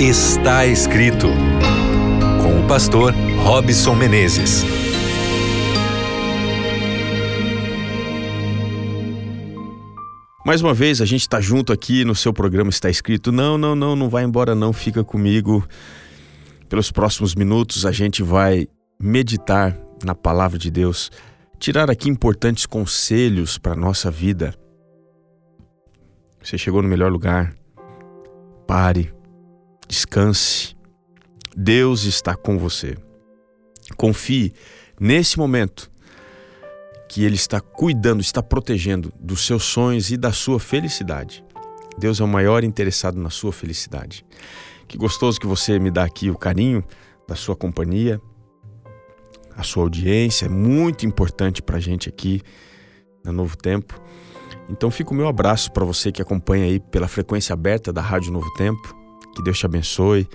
Está escrito com o pastor Robson Menezes. Mais uma vez, a gente está junto aqui no seu programa Está Escrito. Não, não, não, não vai embora não, fica comigo. Pelos próximos minutos a gente vai meditar na palavra de Deus, tirar aqui importantes conselhos para a nossa vida. Você chegou no melhor lugar. Pare, descanse. Deus está com você. Confie nesse momento que Ele está cuidando, está protegendo dos seus sonhos e da sua felicidade. Deus é o maior interessado na sua felicidade. Que gostoso que você me dá aqui o carinho da sua companhia, a sua audiência, é muito importante para a gente aqui na Novo Tempo. Então fica o meu abraço para você que acompanha aí pela frequência aberta da Rádio Novo Tempo. Que Deus te abençoe,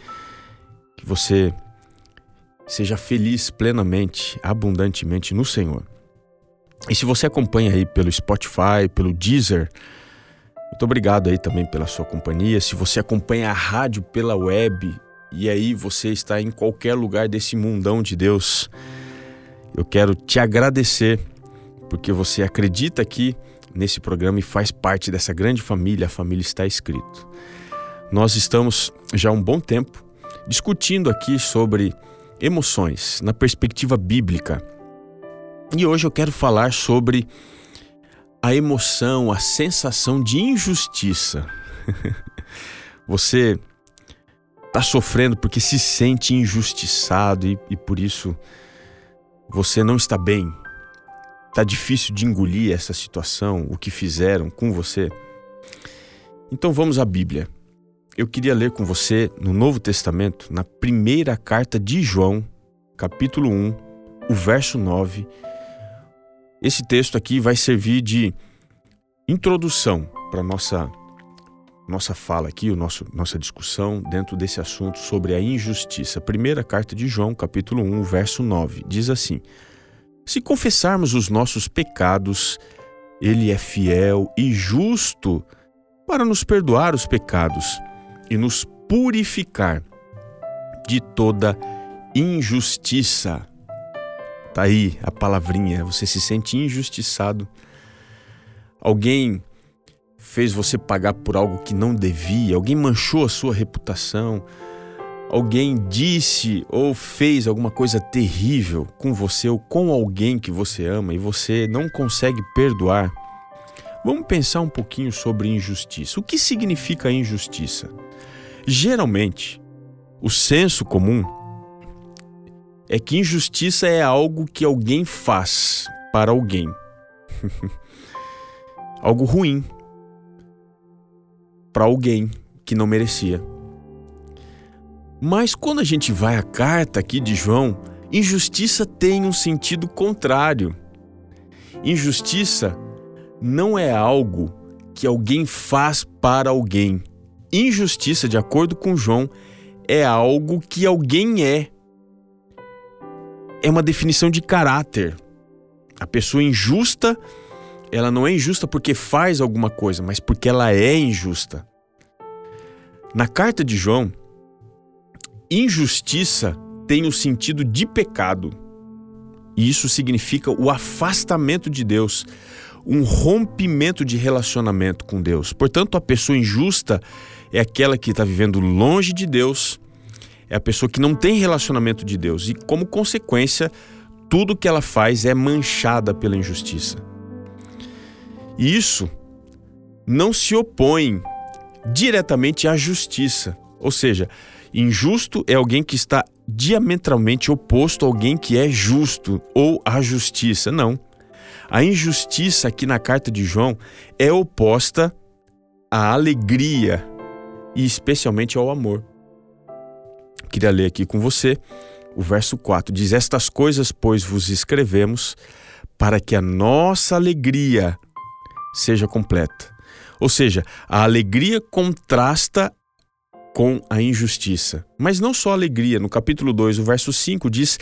que você seja feliz plenamente, abundantemente no Senhor. E se você acompanha aí pelo Spotify, pelo Deezer, muito obrigado aí também pela sua companhia. Se você acompanha a rádio pela web e aí você está em qualquer lugar desse mundão de Deus, eu quero te agradecer porque você acredita aqui nesse programa e faz parte dessa grande família, a família está escrito. Nós estamos já há um bom tempo discutindo aqui sobre emoções na perspectiva bíblica. E hoje eu quero falar sobre a emoção, a sensação de injustiça. Você está sofrendo porque se sente injustiçado e, e por isso você não está bem. Está difícil de engolir essa situação, o que fizeram com você. Então vamos à Bíblia. Eu queria ler com você no Novo Testamento, na primeira carta de João, capítulo 1, o verso 9 esse texto aqui vai servir de introdução para nossa nossa fala aqui, o nosso nossa discussão dentro desse assunto sobre a injustiça. Primeira carta de João, capítulo 1, verso 9, diz assim: Se confessarmos os nossos pecados, ele é fiel e justo para nos perdoar os pecados e nos purificar de toda injustiça. Tá aí a palavrinha, você se sente injustiçado. Alguém fez você pagar por algo que não devia, alguém manchou a sua reputação, alguém disse ou fez alguma coisa terrível com você ou com alguém que você ama e você não consegue perdoar. Vamos pensar um pouquinho sobre injustiça. O que significa injustiça? Geralmente, o senso comum é que injustiça é algo que alguém faz para alguém. algo ruim para alguém que não merecia. Mas quando a gente vai à carta aqui de João, injustiça tem um sentido contrário. Injustiça não é algo que alguém faz para alguém. Injustiça, de acordo com João, é algo que alguém é é uma definição de caráter. A pessoa injusta, ela não é injusta porque faz alguma coisa, mas porque ela é injusta. Na carta de João, injustiça tem o sentido de pecado. E isso significa o afastamento de Deus, um rompimento de relacionamento com Deus. Portanto, a pessoa injusta é aquela que está vivendo longe de Deus é a pessoa que não tem relacionamento de Deus e, como consequência, tudo que ela faz é manchada pela injustiça. E isso não se opõe diretamente à justiça, ou seja, injusto é alguém que está diametralmente oposto a alguém que é justo ou à justiça. Não. A injustiça aqui na carta de João é oposta à alegria e especialmente ao amor queria ler aqui com você. O verso 4 diz: Estas coisas, pois, vos escrevemos para que a nossa alegria seja completa. Ou seja, a alegria contrasta com a injustiça. Mas não só alegria. No capítulo 2, o verso 5 diz: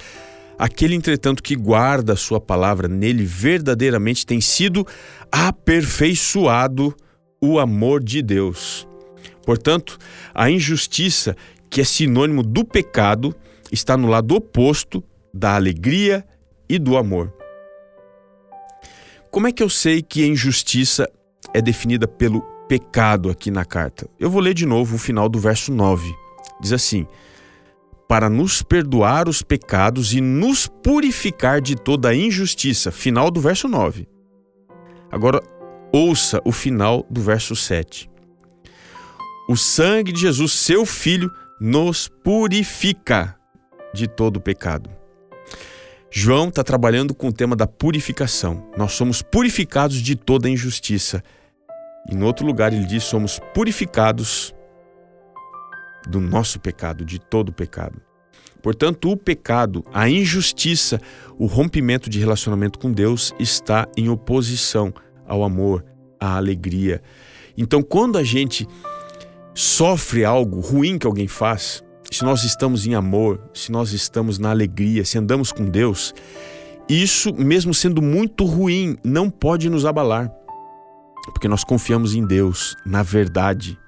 Aquele, entretanto, que guarda a sua palavra, nele verdadeiramente tem sido aperfeiçoado o amor de Deus. Portanto, a injustiça que é sinônimo do pecado, está no lado oposto da alegria e do amor. Como é que eu sei que a injustiça é definida pelo pecado aqui na carta? Eu vou ler de novo o final do verso 9. Diz assim: Para nos perdoar os pecados e nos purificar de toda a injustiça. Final do verso 9. Agora, ouça o final do verso 7. O sangue de Jesus, seu filho, nos purifica de todo o pecado. João está trabalhando com o tema da purificação. Nós somos purificados de toda injustiça. E no outro lugar ele diz: somos purificados do nosso pecado, de todo o pecado. Portanto, o pecado, a injustiça, o rompimento de relacionamento com Deus está em oposição ao amor, à alegria. Então, quando a gente sofre algo ruim que alguém faz, se nós estamos em amor, se nós estamos na alegria, se andamos com Deus, isso, mesmo sendo muito ruim, não pode nos abalar, porque nós confiamos em Deus, na verdade.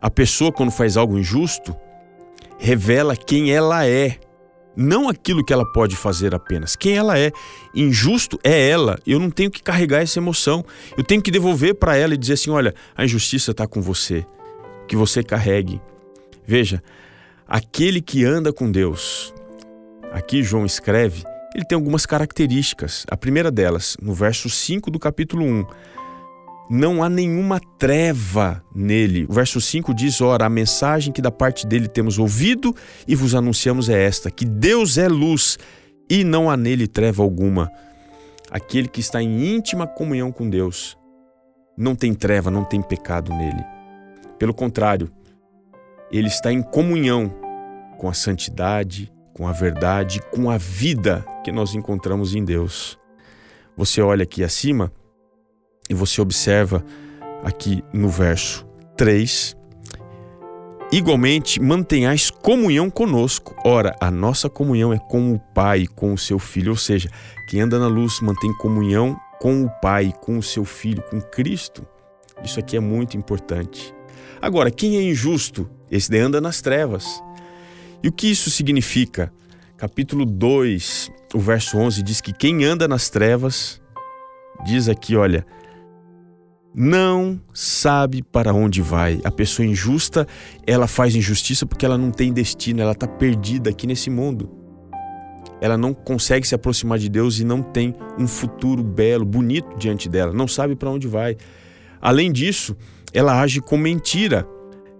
A pessoa, quando faz algo injusto, revela quem ela é, não aquilo que ela pode fazer apenas. Quem ela é. Injusto é ela. Eu não tenho que carregar essa emoção. Eu tenho que devolver para ela e dizer assim: olha, a injustiça está com você. Que você carregue. Veja, aquele que anda com Deus, aqui João escreve, ele tem algumas características. A primeira delas, no verso 5 do capítulo 1, não há nenhuma treva nele. O verso 5 diz: Ora, a mensagem que da parte dele temos ouvido e vos anunciamos é esta: que Deus é luz e não há nele treva alguma. Aquele que está em íntima comunhão com Deus não tem treva, não tem pecado nele. Pelo contrário, ele está em comunhão com a santidade, com a verdade, com a vida que nós encontramos em Deus. Você olha aqui acima e você observa aqui no verso 3. Igualmente, mantenhais comunhão conosco. Ora, a nossa comunhão é com o Pai, com o seu Filho. Ou seja, quem anda na luz mantém comunhão com o Pai, com o seu Filho, com Cristo. Isso aqui é muito importante. Agora, quem é injusto? Esse daí anda nas trevas. E o que isso significa? Capítulo 2, o verso 11 diz que quem anda nas trevas, diz aqui, olha, não sabe para onde vai. A pessoa injusta, ela faz injustiça porque ela não tem destino, ela está perdida aqui nesse mundo. Ela não consegue se aproximar de Deus e não tem um futuro belo, bonito diante dela, não sabe para onde vai. Além disso, ela age com mentira.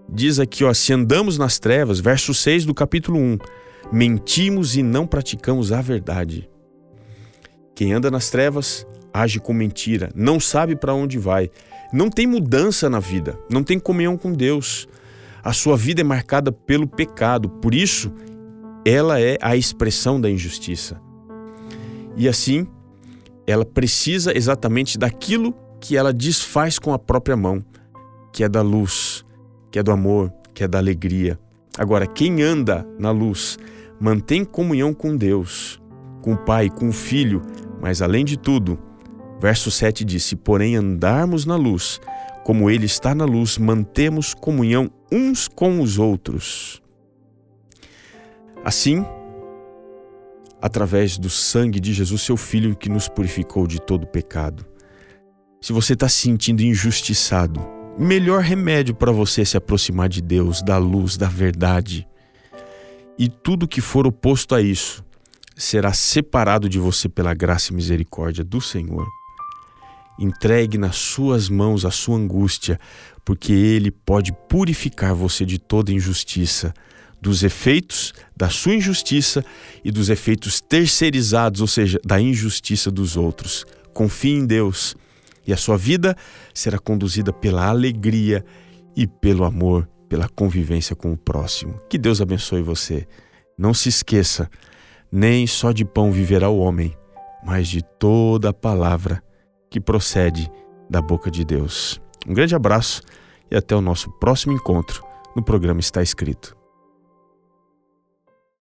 Diz aqui, ó, se andamos nas trevas, verso 6 do capítulo 1, mentimos e não praticamos a verdade. Quem anda nas trevas age com mentira, não sabe para onde vai, não tem mudança na vida, não tem comunhão com Deus. A sua vida é marcada pelo pecado, por isso ela é a expressão da injustiça. E assim, ela precisa exatamente daquilo que ela desfaz com a própria mão que é da luz, que é do amor, que é da alegria. Agora, quem anda na luz mantém comunhão com Deus, com o Pai, com o Filho, mas além de tudo, verso 7 diz: Se porém andarmos na luz, como Ele está na luz, mantemos comunhão uns com os outros. Assim, através do sangue de Jesus, seu Filho, que nos purificou de todo pecado. Se você está se sentindo injustiçado, melhor remédio para você se aproximar de Deus, da luz, da verdade. E tudo que for oposto a isso será separado de você pela graça e misericórdia do Senhor. Entregue nas suas mãos a sua angústia, porque Ele pode purificar você de toda injustiça, dos efeitos da sua injustiça e dos efeitos terceirizados, ou seja, da injustiça dos outros. Confie em Deus e a sua vida será conduzida pela alegria e pelo amor, pela convivência com o próximo. Que Deus abençoe você. Não se esqueça, nem só de pão viverá o homem, mas de toda a palavra que procede da boca de Deus. Um grande abraço e até o nosso próximo encontro no programa Está Escrito.